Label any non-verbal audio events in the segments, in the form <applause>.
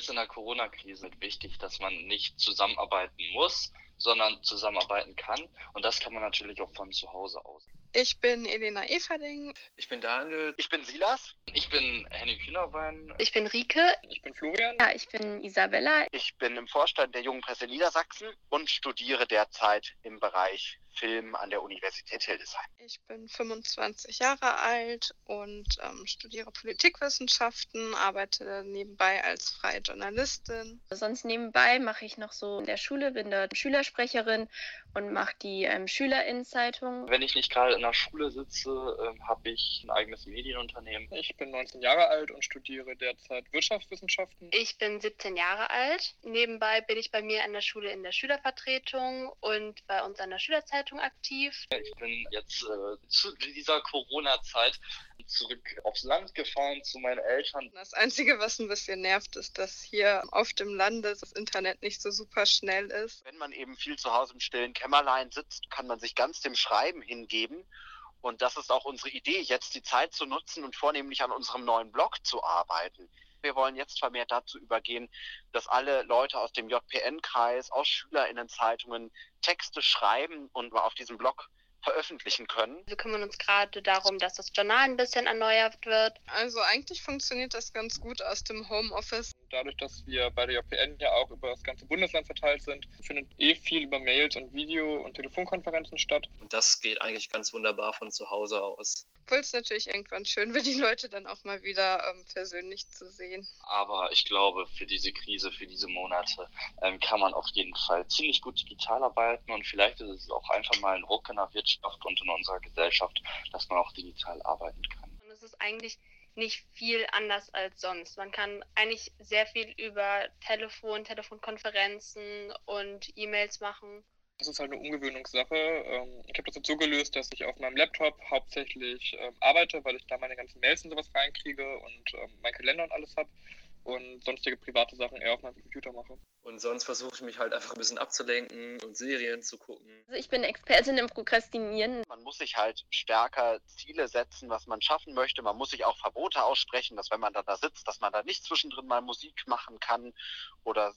jetzt in der Corona-Krise ist wichtig, dass man nicht zusammenarbeiten muss, sondern zusammenarbeiten kann. Und das kann man natürlich auch von zu Hause aus. Ich bin Elena Everding. Ich bin Daniel. Ich bin Silas. Ich bin Henning Kühnerwein. Ich bin Rike. Ich bin Florian. Ja, ich bin Isabella. Ich bin im Vorstand der Jungen Presse Niedersachsen und studiere derzeit im Bereich Film an der Universität Hildesheim. Ich bin 25 Jahre alt und ähm, studiere Politikwissenschaften, arbeite nebenbei als freie Journalistin. Sonst nebenbei mache ich noch so in der Schule, bin dort Schülersprecherin und mache die ähm, Schülerinnenzeitung. Wenn ich nicht gerade in der Schule sitze, ähm, habe ich ein eigenes Medienunternehmen. Ich bin 19 Jahre alt und studiere derzeit Wirtschaftswissenschaften. Ich bin 17 Jahre alt. Nebenbei bin ich bei mir an der Schule in der Schülervertretung und bei uns an der Schülerzeitung aktiv. Ich bin jetzt äh, zu dieser Corona-Zeit zurück aufs Land gefahren zu meinen Eltern. Das Einzige, was ein bisschen nervt, ist, dass hier auf dem Lande das Internet nicht so super schnell ist. Wenn man eben viel zu Hause im stillen Kämmerlein sitzt, kann man sich ganz dem Schreiben hingeben. Und das ist auch unsere Idee, jetzt die Zeit zu nutzen und vornehmlich an unserem neuen Blog zu arbeiten. Wir wollen jetzt vermehrt dazu übergehen, dass alle Leute aus dem JPN-Kreis, aus Schülerinnenzeitungen Texte schreiben und auf diesem Blog veröffentlichen können. Wir kümmern uns gerade darum, dass das Journal ein bisschen erneuert wird. Also eigentlich funktioniert das ganz gut aus dem Homeoffice. Dadurch, dass wir bei der JPN ja auch über das ganze Bundesland verteilt sind, findet eh viel über Mails und Video- und Telefonkonferenzen statt. Und das geht eigentlich ganz wunderbar von zu Hause aus. Obwohl es natürlich irgendwann schön wird, die Leute dann auch mal wieder ähm, persönlich zu sehen. Aber ich glaube, für diese Krise, für diese Monate ähm, kann man auf jeden Fall ziemlich gut digital arbeiten und vielleicht ist es auch einfach mal ein Ruck in der Wirtschaft und in unserer Gesellschaft, dass man auch digital arbeiten kann. Und es ist eigentlich nicht viel anders als sonst. Man kann eigentlich sehr viel über Telefon, Telefonkonferenzen und E-Mails machen. Das ist halt eine Ungewöhnungssache. Ähm, ich habe das jetzt so gelöst, dass ich auf meinem Laptop hauptsächlich ähm, arbeite, weil ich da meine ganzen Mails und sowas reinkriege und ähm, mein Kalender und alles habe und sonstige private Sachen eher auf meinem Computer mache. Und sonst versuche ich mich halt einfach ein bisschen abzulenken und Serien zu gucken. Also ich bin Expertin im Prokrastinieren. Man muss sich halt stärker Ziele setzen, was man schaffen möchte. Man muss sich auch Verbote aussprechen, dass wenn man dann da sitzt, dass man da nicht zwischendrin mal Musik machen kann oder,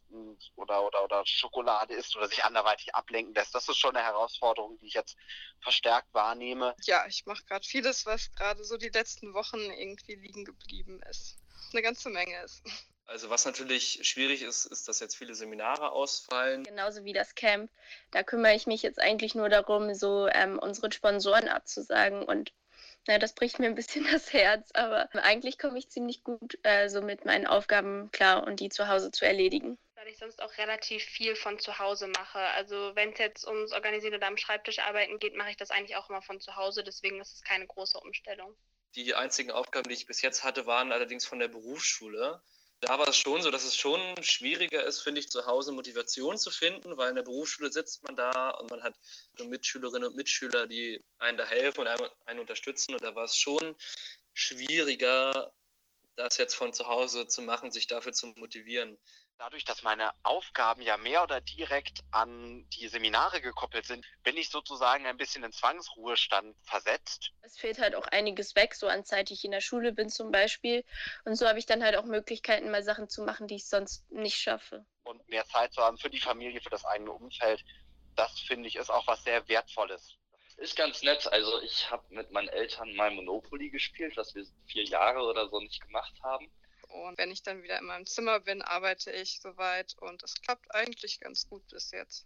oder, oder, oder Schokolade isst oder sich anderweitig ablenken lässt. Das ist schon eine Herausforderung, die ich jetzt verstärkt wahrnehme. Ja, ich mache gerade vieles, was gerade so die letzten Wochen irgendwie liegen geblieben ist. Eine ganze Menge ist. Also was natürlich schwierig ist, ist, dass jetzt viele Seminare ausfallen. Genauso wie das Camp. Da kümmere ich mich jetzt eigentlich nur darum, so ähm, unseren Sponsoren abzusagen und na, das bricht mir ein bisschen <laughs> das Herz, aber eigentlich komme ich ziemlich gut äh, so mit meinen Aufgaben klar und die zu Hause zu erledigen. Weil ich sonst auch relativ viel von zu Hause mache. Also wenn es jetzt ums Organisieren oder am Schreibtisch arbeiten geht, mache ich das eigentlich auch immer von zu Hause. Deswegen ist es keine große Umstellung. Die einzigen Aufgaben, die ich bis jetzt hatte, waren allerdings von der Berufsschule da war es schon so, dass es schon schwieriger ist, finde ich, zu Hause Motivation zu finden, weil in der Berufsschule sitzt man da und man hat Mitschülerinnen und Mitschüler, die einen da helfen und einen unterstützen. Und da war es schon schwieriger, das jetzt von zu Hause zu machen, sich dafür zu motivieren. Dadurch, dass meine Aufgaben ja mehr oder direkt an die Seminare gekoppelt sind, bin ich sozusagen ein bisschen in Zwangsruhestand versetzt. Es fehlt halt auch einiges weg, so an Zeit, die ich in der Schule bin zum Beispiel. Und so habe ich dann halt auch Möglichkeiten, mal Sachen zu machen, die ich sonst nicht schaffe. Und mehr Zeit zu haben für die Familie, für das eigene Umfeld, das finde ich ist auch was sehr Wertvolles. Ist ganz nett. Also ich habe mit meinen Eltern mal Monopoly gespielt, was wir vier Jahre oder so nicht gemacht haben. Und wenn ich dann wieder in meinem Zimmer bin, arbeite ich soweit und es klappt eigentlich ganz gut bis jetzt.